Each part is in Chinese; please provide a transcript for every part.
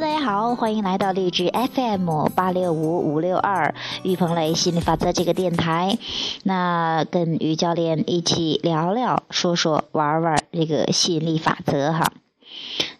大家好，欢迎来到励志 FM 八六五五六二玉鹏雷心理法则这个电台。那跟于教练一起聊聊、说说、玩玩这个吸引力法则哈。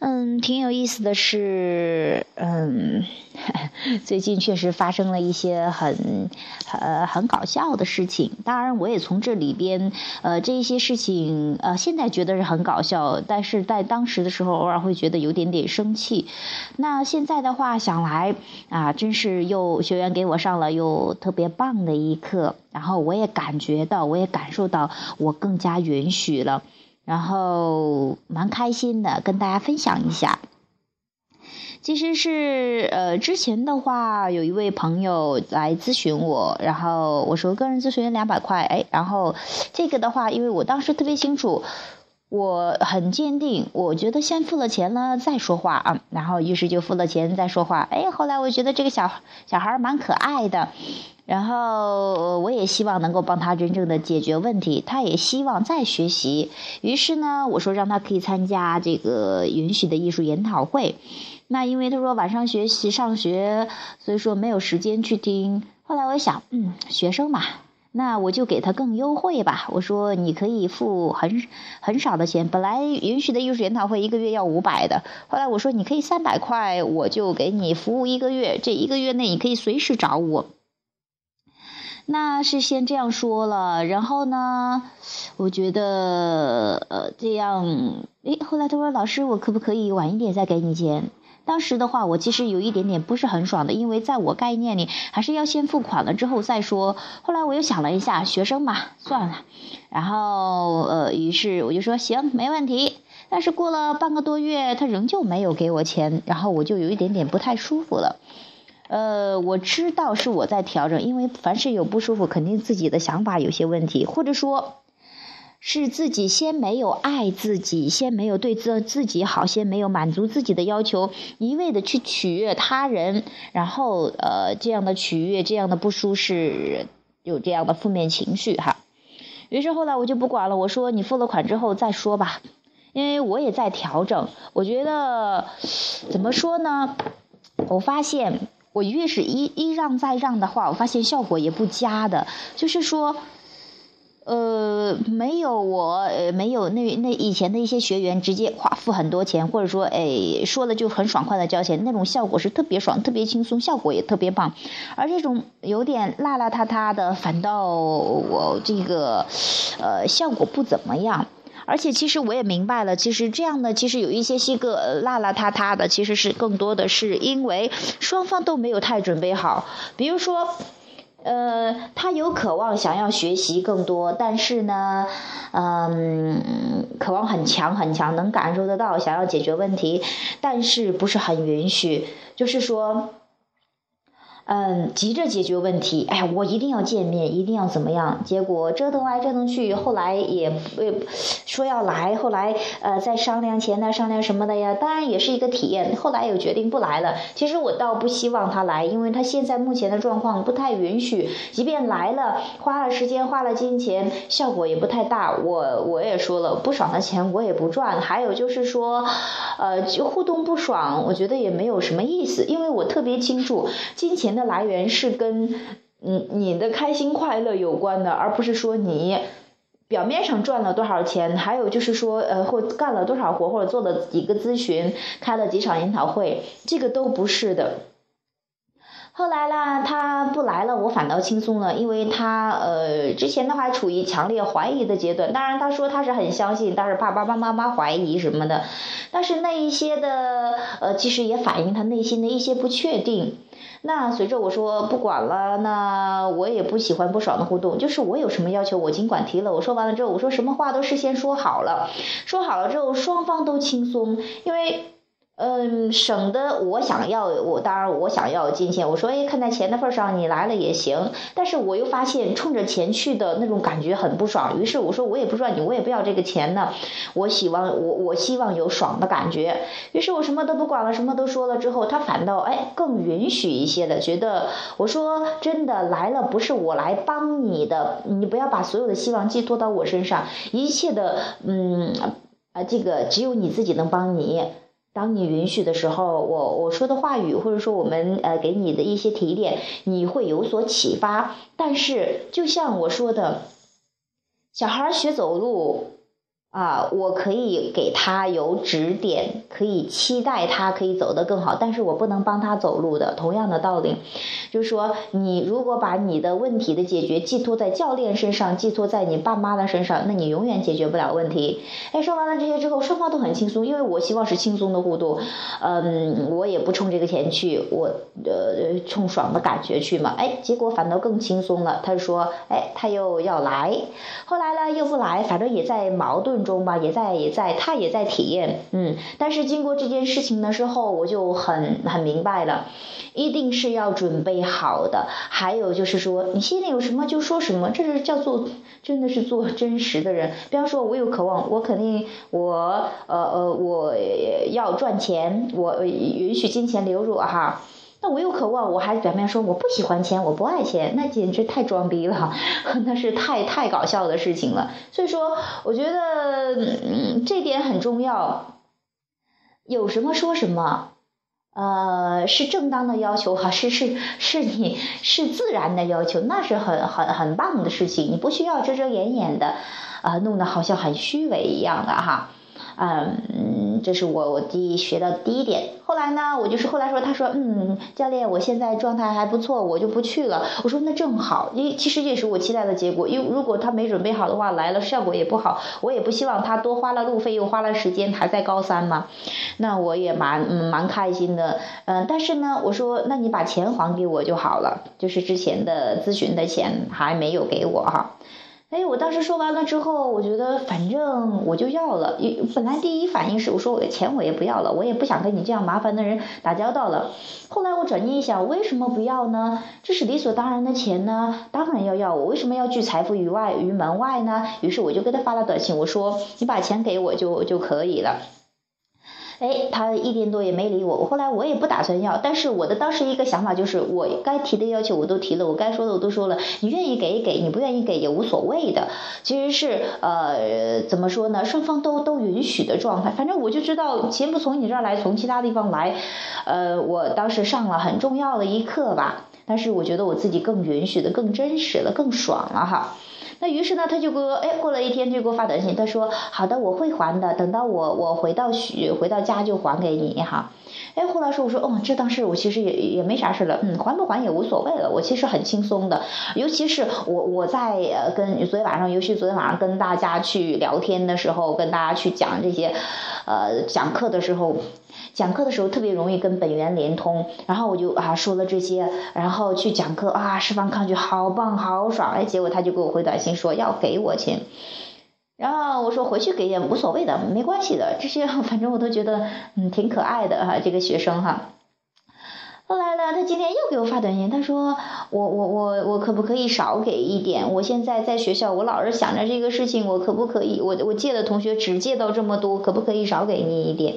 嗯，挺有意思的是，嗯，最近确实发生了一些很呃很搞笑的事情。当然，我也从这里边呃这一些事情呃现在觉得是很搞笑，但是在当时的时候偶尔会觉得有点点生气。那现在的话想来啊，真是又学员给我上了又特别棒的一课，然后我也感觉到，我也感受到我更加允许了。然后蛮开心的，跟大家分享一下。其实是呃，之前的话有一位朋友来咨询我，然后我说个人咨询两百块，哎，然后这个的话，因为我当时特别清楚，我很坚定，我觉得先付了钱了再说话啊，然后于是就付了钱再说话，哎，后来我觉得这个小小孩蛮可爱的。然后我也希望能够帮他真正的解决问题，他也希望再学习。于是呢，我说让他可以参加这个允许的艺术研讨会。那因为他说晚上学习上学，所以说没有时间去听。后来我想，嗯，学生嘛，那我就给他更优惠吧。我说你可以付很很少的钱，本来允许的艺术研讨会一个月要五百的，后来我说你可以三百块，我就给你服务一个月。这一个月内你可以随时找我。那是先这样说了，然后呢，我觉得呃这样，诶，后来他说老师，我可不可以晚一点再给你钱？当时的话，我其实有一点点不是很爽的，因为在我概念里还是要先付款了之后再说。后来我又想了一下，学生嘛，算了。然后呃，于是我就说行，没问题。但是过了半个多月，他仍旧没有给我钱，然后我就有一点点不太舒服了。呃，我知道是我在调整，因为凡是有不舒服，肯定自己的想法有些问题，或者说，是自己先没有爱自己，先没有对自自己好，先没有满足自己的要求，一味的去取悦他人，然后呃，这样的取悦，这样的不舒适，有这样的负面情绪哈。于是后来我就不管了，我说你付了款之后再说吧，因为我也在调整，我觉得怎么说呢？我发现。我越是一一让再让的话，我发现效果也不佳的。就是说，呃，没有我，呃，没有那那以前的一些学员直接花付很多钱，或者说，哎，说了就很爽快的交钱，那种效果是特别爽、特别轻松，效果也特别棒。而这种有点邋邋遢遢的，反倒我这个，呃，效果不怎么样。而且其实我也明白了，其实这样的其实有一些些个邋邋遢遢的，其实是更多的是因为双方都没有太准备好。比如说，呃，他有渴望想要学习更多，但是呢，嗯，渴望很强很强，能感受得到想要解决问题，但是不是很允许，就是说。嗯，急着解决问题，哎呀，我一定要见面，一定要怎么样？结果折腾来折腾去，后来也不说要来，后来呃再商量钱呢，商量什么的呀？当然也是一个体验。后来又决定不来了。其实我倒不希望他来，因为他现在目前的状况不太允许。即便来了，花了时间，花了金钱，效果也不太大。我我也说了，不爽的钱我也不赚。还有就是说，呃，就互动不爽，我觉得也没有什么意思，因为我特别清楚金钱。的来源是跟你你的开心快乐有关的，而不是说你表面上赚了多少钱，还有就是说呃或干了多少活，或者做了几个咨询，开了几场研讨会，这个都不是的。后来啦，他不来了，我反倒轻松了，因为他呃之前的话处于强烈怀疑的阶段，当然他说他是很相信，但是怕爸爸妈妈怀疑什么的，但是那一些的呃其实也反映他内心的一些不确定。那随着我说不管了，那我也不喜欢不爽的互动，就是我有什么要求，我尽管提了。我说完了之后，我说什么话都事先说好了，说好了之后双方都轻松，因为。嗯，省得我想要，我当然我想要金钱。我说，哎，看在钱的份上，你来了也行。但是我又发现冲着钱去的那种感觉很不爽。于是我说，我也不赚你，我也不要这个钱呢。我希望我我希望有爽的感觉。于是我什么都不管了，什么都说了之后，他反倒哎更允许一些的，觉得我说真的来了不是我来帮你的，你不要把所有的希望寄托到我身上，一切的嗯啊这个只有你自己能帮你。当你允许的时候，我我说的话语，或者说我们呃给你的一些提点，你会有所启发。但是，就像我说的，小孩学走路。啊，我可以给他有指点，可以期待他可以走得更好，但是我不能帮他走路的。同样的道理，就是说，你如果把你的问题的解决寄托在教练身上，寄托在你爸妈的身上，那你永远解决不了问题。哎，说完了这些之后，双方都很轻松，因为我希望是轻松的互动。嗯，我也不冲这个钱去，我呃冲爽的感觉去嘛。哎，结果反倒更轻松了。他说，哎，他又要来，后来呢又不来，反正也在矛盾。中吧，也在也在，他也在体验，嗯，但是经过这件事情的时候，我就很很明白了，一定是要准备好的。还有就是说，你心里有什么就说什么，这是叫做真的是做真实的人。比方说，我有渴望，我肯定我呃呃我要赚钱，我允许金钱流入哈。那我有渴望，我还表面说我不喜欢钱，我不爱钱，那简直太装逼了，那是太太搞笑的事情了。所以说，我觉得嗯，这点很重要。有什么说什么，呃，是正当的要求哈，是是是你是自然的要求，那是很很很棒的事情，你不需要遮遮掩掩的，啊，弄得好像很虚伪一样的哈。嗯，这是我我第一学到第一点。后来呢，我就是后来说，他说，嗯，教练，我现在状态还不错，我就不去了。我说那正好，因为其实也是我期待的结果。因为如果他没准备好的话，来了效果也不好。我也不希望他多花了路费，又花了时间，还在高三嘛。那我也蛮嗯蛮开心的。嗯，但是呢，我说，那你把钱还给我就好了，就是之前的咨询的钱还没有给我哈。哎，我当时说完了之后，我觉得反正我就要了。本来第一反应是我说我的钱我也不要了，我也不想跟你这样麻烦的人打交道了。后来我转念一想，为什么不要呢？这是理所当然的钱呢，当然要要。我为什么要拒财富于外于门外呢？于是我就给他发了短信，我说你把钱给我就就可以了。哎，他一点多也没理我。我后来我也不打算要，但是我的当时一个想法就是，我该提的要求我都提了，我该说的我都说了。你愿意给给，你不愿意给也无所谓的。其实是呃，怎么说呢？双方都都允许的状态。反正我就知道，钱不从你这儿来，从其他地方来。呃，我当时上了很重要的一课吧。但是我觉得我自己更允许的、更真实了、更爽了哈。那于是呢，他就给我，哎，过了一天就给我发短信，他说好的，我会还的，等到我我回到许回到家就还给你哈。哎，后来说我说，哦，这当时我其实也也没啥事了，嗯，还不还也无所谓了，我其实很轻松的，尤其是我我在呃跟昨天晚上，尤其昨天晚上跟大家去聊天的时候，跟大家去讲这些，呃，讲课的时候。讲课的时候特别容易跟本源连通，然后我就啊说了这些，然后去讲课啊释放抗拒，好棒好爽哎，结果他就给我回短信说要给我钱，然后我说回去给也无所谓的，没关系的，这些 反正我都觉得嗯挺可爱的哈，这个学生哈。后来呢，他今天又给我发短信，他说我我我我可不可以少给一点？我现在在学校，我老是想着这个事情，我可不可以？我我借的同学只借到这么多，可不可以少给你一点？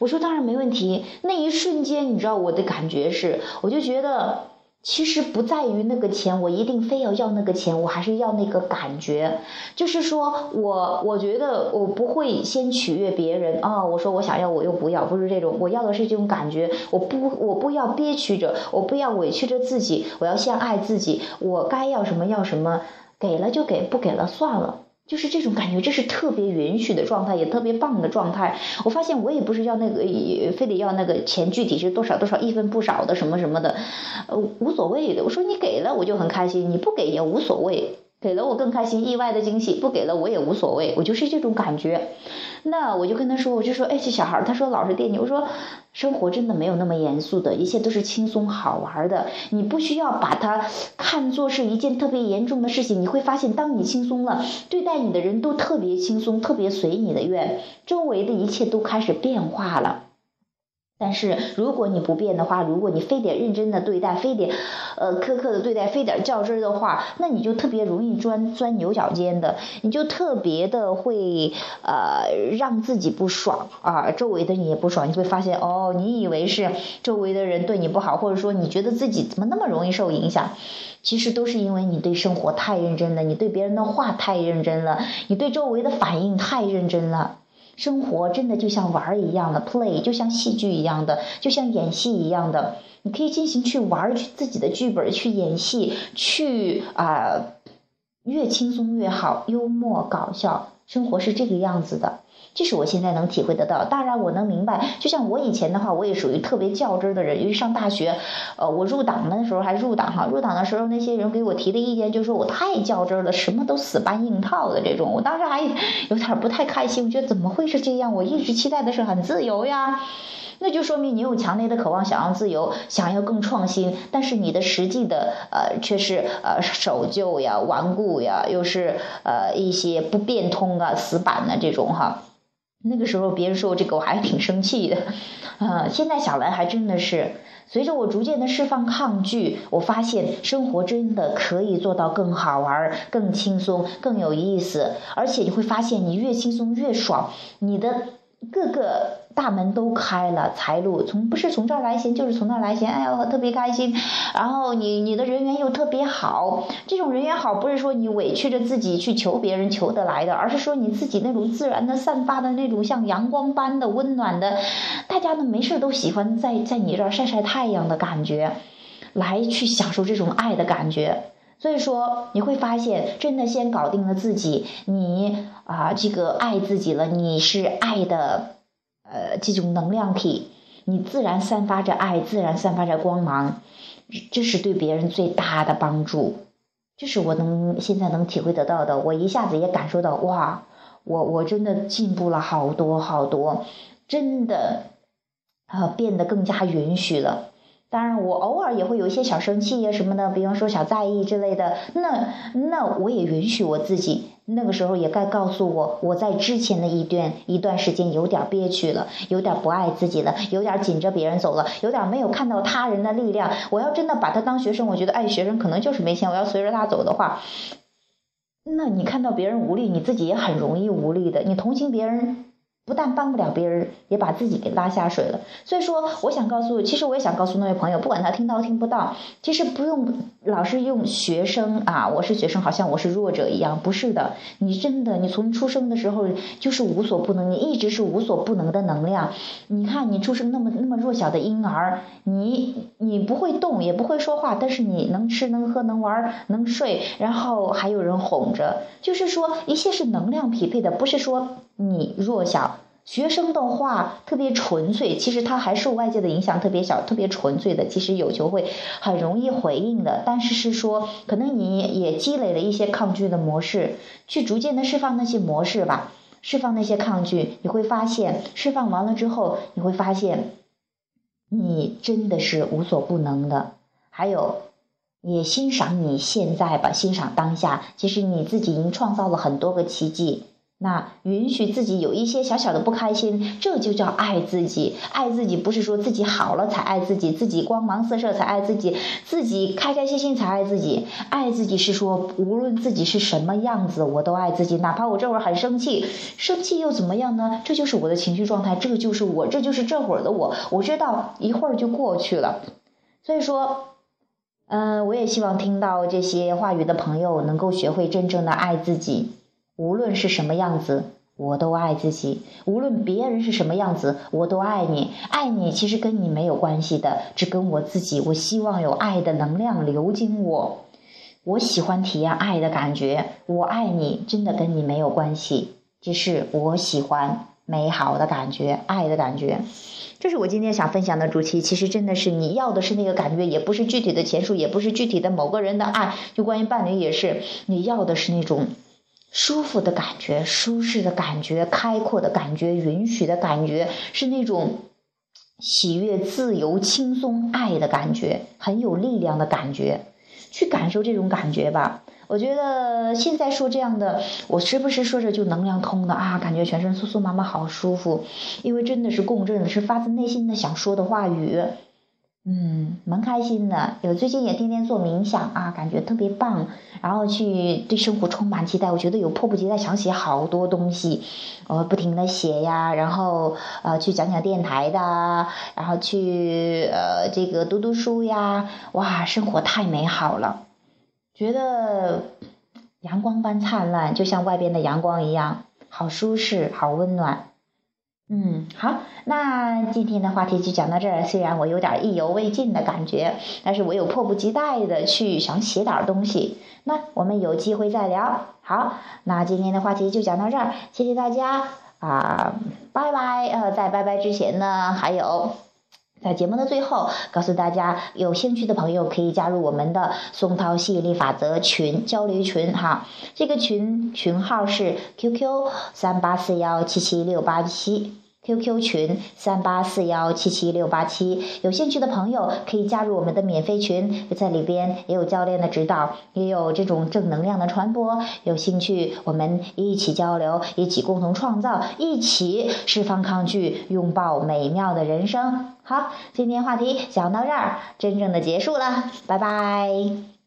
我说当然没问题。那一瞬间，你知道我的感觉是，我就觉得其实不在于那个钱，我一定非要要那个钱，我还是要那个感觉。就是说我我觉得我不会先取悦别人啊。我说我想要，我又不要，不是这种，我要的是这种感觉。我不我不要憋屈着，我不要委屈着自己，我要先爱自己。我该要什么要什么，给了就给，不给了算了。就是这种感觉，这是特别允许的状态，也特别棒的状态。我发现我也不是要那个，非得要那个钱，具体是多少多少，一分不少的什么什么的，呃，无所谓的。我说你给了我就很开心，你不给也无所谓。给了我更开心，意外的惊喜；不给了我也无所谓，我就是这种感觉。那我就跟他说，我就说，哎，这小孩，他说老是惦记。我说，生活真的没有那么严肃的，一切都是轻松好玩的。你不需要把它看作是一件特别严重的事情。你会发现，当你轻松了，对待你的人都特别轻松，特别随你的愿，周围的一切都开始变化了。但是如果你不变的话，如果你非得认真的对待，非得，呃，苛刻的对待，非得较真儿的话，那你就特别容易钻钻牛角尖的，你就特别的会呃让自己不爽啊，周围的你也不爽，你会发现哦，你以为是周围的人对你不好，或者说你觉得自己怎么那么容易受影响，其实都是因为你对生活太认真了，你对别人的话太认真了，你对周围的反应太认真了。生活真的就像玩儿一样的 play，就像戏剧一样的，就像演戏一样的，你可以进行去玩，去自己的剧本去演戏，去啊，越轻松越好，幽默搞笑，生活是这个样子的。这是我现在能体会得到，当然我能明白，就像我以前的话，我也属于特别较真儿的人。因为上大学，呃，我入党的时候还入党哈，入党的时候那些人给我提的意见就说我太较真儿了，什么都死搬硬套的这种。我当时还有点不太开心，我觉得怎么会是这样？我一直期待的是很自由呀，那就说明你有强烈的渴望，想要自由，想要更创新，但是你的实际的呃却是呃守旧呀、顽固呀，又是呃一些不变通啊、死板的这种哈。那个时候别人说我这个我还挺生气的，呃，现在想来还真的是，随着我逐渐的释放抗拒，我发现生活真的可以做到更好玩、更轻松、更有意思，而且你会发现你越轻松越爽，你的。各个大门都开了，财路从不是从这儿来钱，就是从那儿来钱。哎呦，特别开心。然后你你的人缘又特别好，这种人缘好不是说你委屈着自己去求别人求得来的，而是说你自己那种自然的散发的那种像阳光般的温暖的，大家呢没事都喜欢在在你这儿晒晒太阳的感觉，来去享受这种爱的感觉。所以说你会发现，真的先搞定了自己，你啊这个爱自己了，你是爱的，呃这种能量体，你自然散发着爱，自然散发着光芒，这是对别人最大的帮助，这是我能现在能体会得到的。我一下子也感受到，哇，我我真的进步了好多好多，真的啊变得更加允许了。当然，我偶尔也会有一些小生气呀什么的，比方说小在意之类的。那那我也允许我自己，那个时候也该告诉我，我在之前的一段一段时间有点憋屈了，有点不爱自己了，有点紧着别人走了，有点没有看到他人的力量。我要真的把他当学生，我觉得爱学生可能就是没钱，我要随着他走的话，那你看到别人无力，你自己也很容易无力的。你同情别人。不但帮不了别人，也把自己给拉下水了。所以说，我想告诉，其实我也想告诉那位朋友，不管他听到听不到，其实不用老是用学生啊，我是学生，好像我是弱者一样，不是的。你真的，你从出生的时候就是无所不能，你一直是无所不能的能量。你看，你出生那么那么弱小的婴儿，你你不会动，也不会说话，但是你能吃能喝能玩能睡，然后还有人哄着，就是说一切是能量匹配的，不是说你弱小。学生的话特别纯粹，其实他还受外界的影响特别小，特别纯粹的，其实有求会很容易回应的。但是是说，可能你也积累了一些抗拒的模式，去逐渐的释放那些模式吧，释放那些抗拒，你会发现，释放完了之后，你会发现，你真的是无所不能的。还有，也欣赏你现在吧，欣赏当下，其实你自己已经创造了很多个奇迹。那允许自己有一些小小的不开心，这就叫爱自己。爱自己不是说自己好了才爱自己，自己光芒四射才爱自己，自己开开心心才爱自己。爱自己是说，无论自己是什么样子，我都爱自己。哪怕我这会儿很生气，生气又怎么样呢？这就是我的情绪状态，这就是我，这就是这会儿的我。我知道一会儿就过去了。所以说，嗯，我也希望听到这些话语的朋友能够学会真正的爱自己。无论是什么样子，我都爱自己；无论别人是什么样子，我都爱你。爱你其实跟你没有关系的，只跟我自己。我希望有爱的能量流经我。我喜欢体验爱的感觉。我爱你，真的跟你没有关系，只是我喜欢美好的感觉，爱的感觉。这是我今天想分享的主题。其实真的是你要的是那个感觉，也不是具体的钱数，也不是具体的某个人的爱。就关于伴侣也是，你要的是那种。舒服的感觉，舒适的感觉，开阔的感觉，允许的感觉，是那种喜悦、自由、轻松、爱的感觉，很有力量的感觉。去感受这种感觉吧。我觉得现在说这样的，我时不时说着就能量通的啊，感觉全身酥酥麻麻，好舒服。因为真的是共振的，是发自内心的想说的话语。嗯，蛮开心的。有最近也天天做冥想啊，感觉特别棒。然后去对生活充满期待，我觉得有迫不及待想写好多东西，我不停的写呀。然后呃，去讲讲电台的，然后去呃这个读读书呀。哇，生活太美好了，觉得阳光般灿烂，就像外边的阳光一样，好舒适，好温暖。嗯，好，那今天的话题就讲到这儿。虽然我有点意犹未尽的感觉，但是我有迫不及待的去想写点东西。那我们有机会再聊。好，那今天的话题就讲到这儿，谢谢大家啊，拜拜。呃，在拜拜之前呢，还有在节目的最后，告诉大家，有兴趣的朋友可以加入我们的松涛吸引力法则群交流群哈。这个群群号是 QQ 三八四幺七七六八七。QQ 群三八四幺七七六八七，有兴趣的朋友可以加入我们的免费群，在里边也有教练的指导，也有这种正能量的传播。有兴趣，我们一起交流，一起共同创造，一起释放抗拒，拥抱美妙的人生。好，今天话题讲到这儿，真正的结束了，拜拜。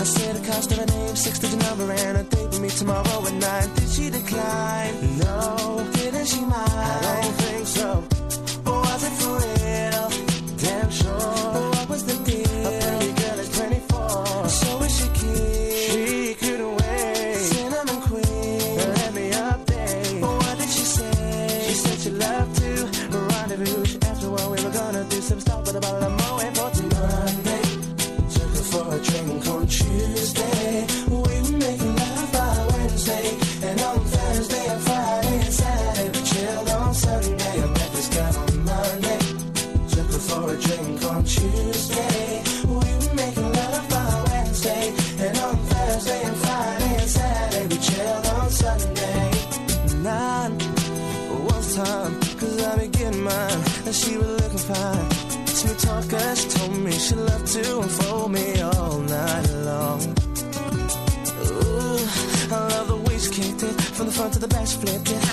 I said the cost of a name, six digit number, and a date with me tomorrow at nine. Did she decline? No. Didn't she mind? I don't think mine. And she was looking fine. Sweet talker, she told me she loved to unfold me all night long. Ooh, I love the way she kicked it from the front to the back, she flipped it.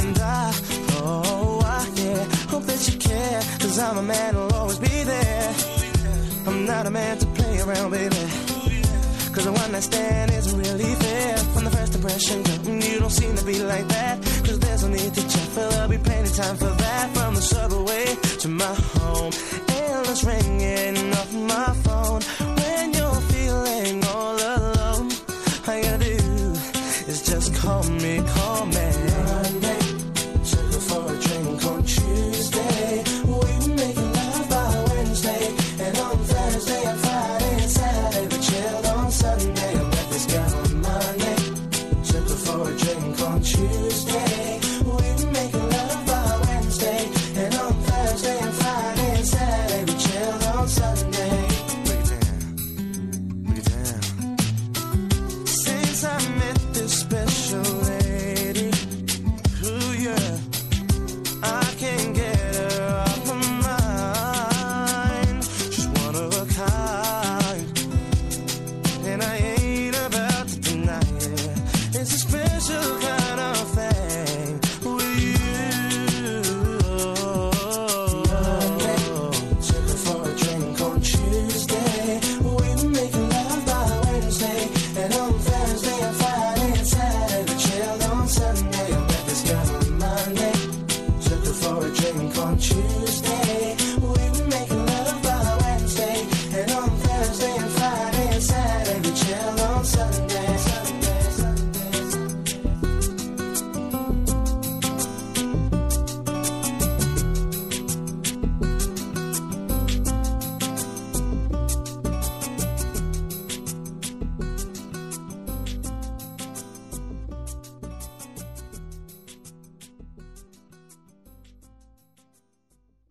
And I, oh, I, yeah, hope that you care, cause I'm a man who'll always be there. I'm not a man to play around, baby. Cause a one night stand isn't really fair. From the first impression, girl, you don't seem to be like